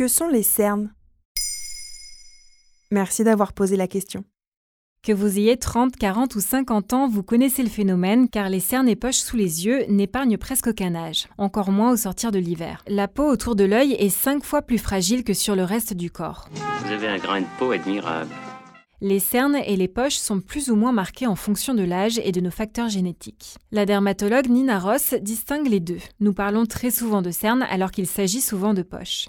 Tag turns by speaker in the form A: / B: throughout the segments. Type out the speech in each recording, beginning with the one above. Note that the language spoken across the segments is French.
A: Que sont les cernes Merci d'avoir posé la question.
B: Que vous ayez 30, 40 ou 50 ans, vous connaissez le phénomène car les cernes et poches sous les yeux n'épargnent presque aucun âge, encore moins au sortir de l'hiver. La peau autour de l'œil est 5 fois plus fragile que sur le reste du corps.
C: Vous avez un grain de peau admirable.
B: Les cernes et les poches sont plus ou moins marquées en fonction de l'âge et de nos facteurs génétiques. La dermatologue Nina Ross distingue les deux. Nous parlons très souvent de cernes alors qu'il s'agit souvent de poches.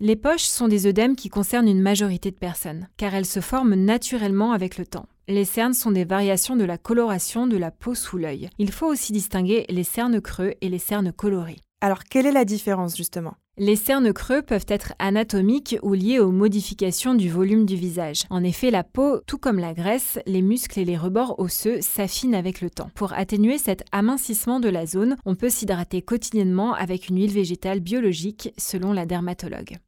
B: Les poches sont des œdèmes qui concernent une majorité de personnes, car elles se forment naturellement avec le temps. Les cernes sont des variations de la coloration de la peau sous l'œil. Il faut aussi distinguer les cernes creux et les cernes colorés.
A: Alors, quelle est la différence justement?
B: Les cernes creux peuvent être anatomiques ou liés aux modifications du volume du visage. En effet, la peau, tout comme la graisse, les muscles et les rebords osseux s'affinent avec le temps. Pour atténuer cet amincissement de la zone, on peut s'hydrater quotidiennement avec une huile végétale biologique selon la dermatologue.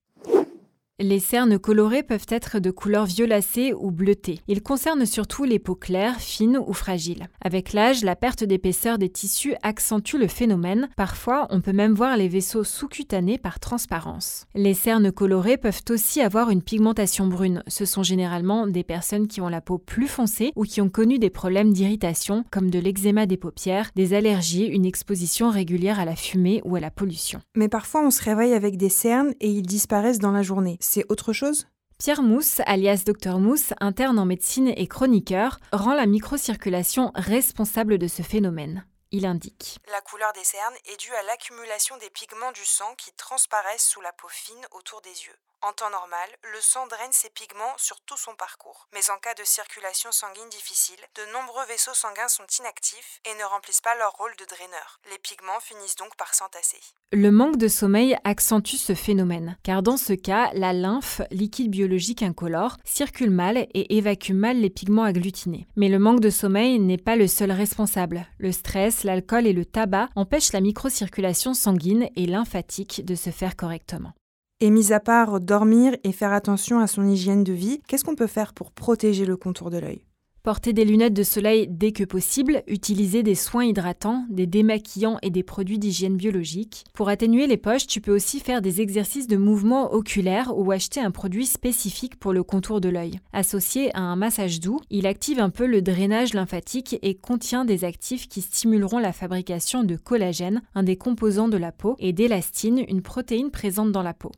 B: Les cernes colorées peuvent être de couleur violacée ou bleutée. Ils concernent surtout les peaux claires, fines ou fragiles. Avec l'âge, la perte d'épaisseur des tissus accentue le phénomène. Parfois, on peut même voir les vaisseaux sous-cutanés par transparence. Les cernes colorées peuvent aussi avoir une pigmentation brune. Ce sont généralement des personnes qui ont la peau plus foncée ou qui ont connu des problèmes d'irritation comme de l'eczéma des paupières, des allergies, une exposition régulière à la fumée ou à la pollution.
A: Mais parfois, on se réveille avec des cernes et ils disparaissent dans la journée c'est autre chose?
B: Pierre Mousse, alias Dr Mousse, interne en médecine et chroniqueur, rend la microcirculation responsable de ce phénomène. Il indique
A: La couleur des cernes est due à l'accumulation des pigments du sang qui transparaissent sous la peau fine autour des yeux. En temps normal, le sang draine ses pigments sur tout son parcours. Mais en cas de circulation sanguine difficile, de nombreux vaisseaux sanguins sont inactifs et ne remplissent pas leur rôle de draineur. Les pigments finissent donc par s'entasser.
B: Le manque de sommeil accentue ce phénomène, car dans ce cas, la lymphe, liquide biologique incolore, circule mal et évacue mal les pigments agglutinés. Mais le manque de sommeil n'est pas le seul responsable. Le stress, l'alcool et le tabac empêchent la microcirculation sanguine et lymphatique de se faire correctement.
A: Et mis à part dormir et faire attention à son hygiène de vie, qu'est-ce qu'on peut faire pour protéger le contour de l'œil?
B: Porter des lunettes de soleil dès que possible, utiliser des soins hydratants, des démaquillants et des produits d'hygiène biologique. Pour atténuer les poches, tu peux aussi faire des exercices de mouvement oculaire ou acheter un produit spécifique pour le contour de l'œil. Associé à un massage doux, il active un peu le drainage lymphatique et contient des actifs qui stimuleront la fabrication de collagène, un des composants de la peau, et d'élastine, une protéine présente dans la peau.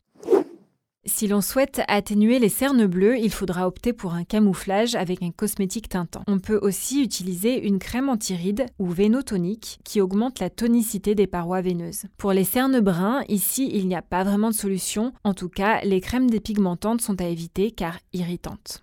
B: Si l'on souhaite atténuer les cernes bleues, il faudra opter pour un camouflage avec un cosmétique teintant. On peut aussi utiliser une crème anti-rides ou vénotonique qui augmente la tonicité des parois veineuses. Pour les cernes bruns, ici il n'y a pas vraiment de solution. En tout cas, les crèmes dépigmentantes sont à éviter car irritantes.